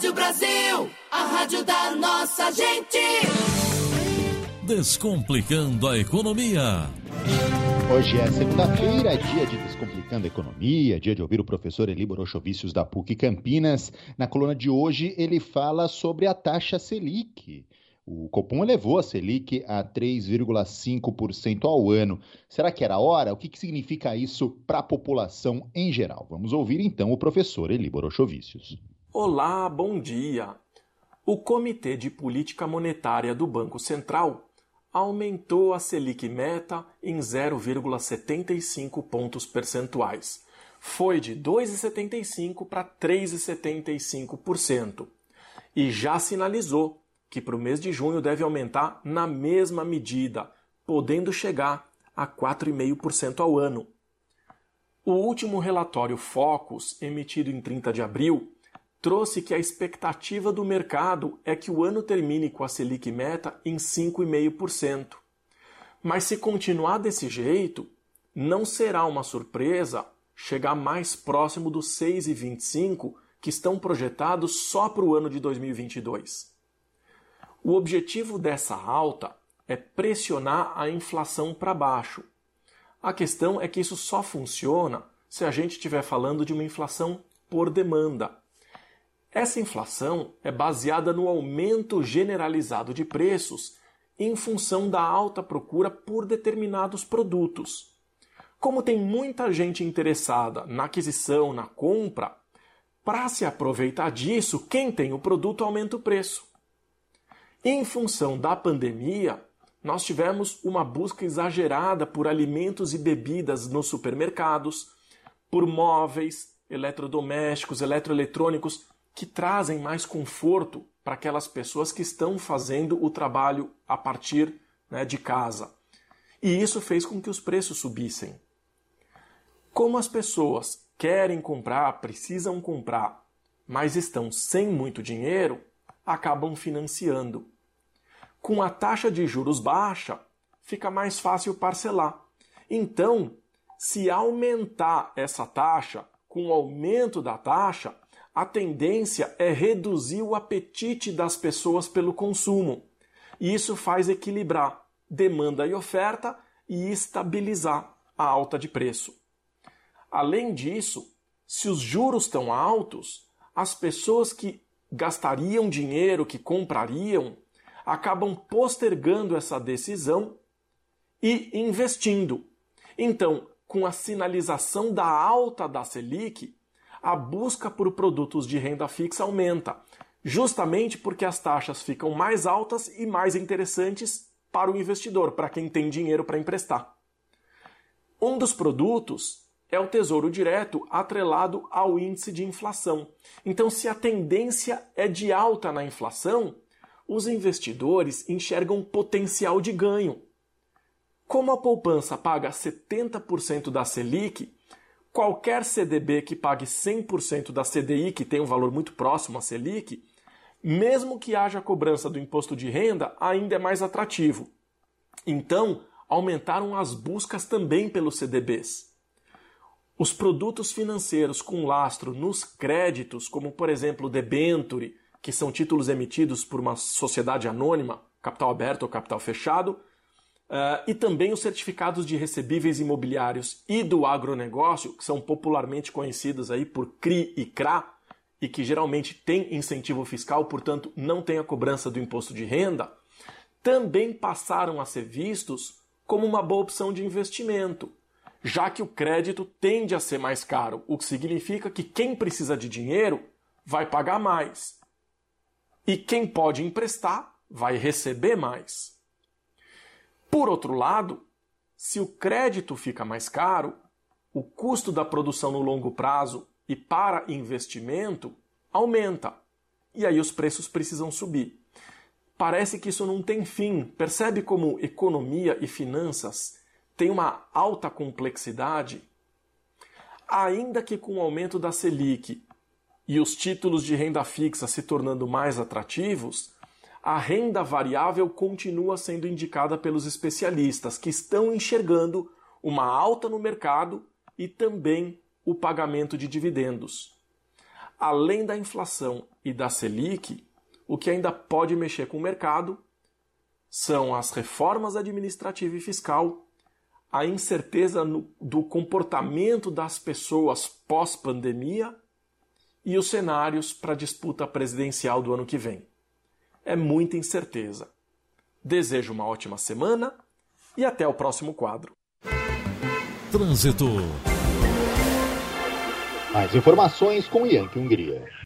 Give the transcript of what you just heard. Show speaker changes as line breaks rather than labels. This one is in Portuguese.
Rádio Brasil, a rádio da nossa gente.
Descomplicando a economia.
Hoje é segunda-feira, dia de Descomplicando a Economia, dia de ouvir o professor Eli Borochovicius da PUC Campinas. Na coluna de hoje, ele fala sobre a taxa Selic. O Copom elevou a Selic a 3,5% ao ano. Será que era hora? O que, que significa isso para a população em geral? Vamos ouvir então o professor Eli Borochovicius.
Olá, bom dia! O Comitê de Política Monetária do Banco Central aumentou a Selic meta em 0,75 pontos percentuais. Foi de 2,75% para 3,75%. E já sinalizou que para o mês de junho deve aumentar na mesma medida, podendo chegar a 4,5% ao ano. O último relatório Focus, emitido em 30 de abril, trouxe que a expectativa do mercado é que o ano termine com a Selic meta em 5,5%. Mas se continuar desse jeito, não será uma surpresa chegar mais próximo dos 6,25% que estão projetados só para o ano de 2022. O objetivo dessa alta é pressionar a inflação para baixo. A questão é que isso só funciona se a gente estiver falando de uma inflação por demanda. Essa inflação é baseada no aumento generalizado de preços em função da alta procura por determinados produtos. Como tem muita gente interessada na aquisição, na compra, para se aproveitar disso, quem tem o produto aumenta o preço. Em função da pandemia, nós tivemos uma busca exagerada por alimentos e bebidas nos supermercados, por móveis, eletrodomésticos, eletroeletrônicos que trazem mais conforto para aquelas pessoas que estão fazendo o trabalho a partir né, de casa. E isso fez com que os preços subissem. Como as pessoas querem comprar, precisam comprar, mas estão sem muito dinheiro, acabam financiando. Com a taxa de juros baixa, fica mais fácil parcelar. Então, se aumentar essa taxa, com o aumento da taxa, a tendência é reduzir o apetite das pessoas pelo consumo. E isso faz equilibrar demanda e oferta e estabilizar a alta de preço. Além disso, se os juros estão altos, as pessoas que gastariam dinheiro, que comprariam, acabam postergando essa decisão e investindo. Então, com a sinalização da alta da Selic, a busca por produtos de renda fixa aumenta, justamente porque as taxas ficam mais altas e mais interessantes para o investidor, para quem tem dinheiro para emprestar. Um dos produtos é o Tesouro Direto atrelado ao índice de inflação. Então, se a tendência é de alta na inflação, os investidores enxergam potencial de ganho. Como a poupança paga 70% da Selic, qualquer CDB que pague 100% da CDI, que tem um valor muito próximo à Selic, mesmo que haja cobrança do imposto de renda, ainda é mais atrativo. Então, aumentaram as buscas também pelos CDBs. Os produtos financeiros com lastro nos créditos, como por exemplo o debenture, que são títulos emitidos por uma sociedade anônima, capital aberto ou capital fechado, Uh, e também os certificados de recebíveis imobiliários e do agronegócio, que são popularmente conhecidos aí por CRI e CRA, e que geralmente têm incentivo fiscal, portanto não tem a cobrança do imposto de renda, também passaram a ser vistos como uma boa opção de investimento, já que o crédito tende a ser mais caro, o que significa que quem precisa de dinheiro vai pagar mais. E quem pode emprestar vai receber mais. Por outro lado, se o crédito fica mais caro, o custo da produção no longo prazo e para investimento aumenta. E aí os preços precisam subir. Parece que isso não tem fim. Percebe como economia e finanças têm uma alta complexidade? Ainda que com o aumento da Selic e os títulos de renda fixa se tornando mais atrativos, a renda variável continua sendo indicada pelos especialistas, que estão enxergando uma alta no mercado e também o pagamento de dividendos. além da inflação e da Selic, o que ainda pode mexer com o mercado são as reformas administrativa e fiscal, a incerteza no, do comportamento das pessoas pós-pandemia e os cenários para a disputa presidencial do ano que vem. É muita incerteza. Desejo uma ótima semana e até o próximo quadro.
Trânsito.
Mais informações com Yankee Hungria.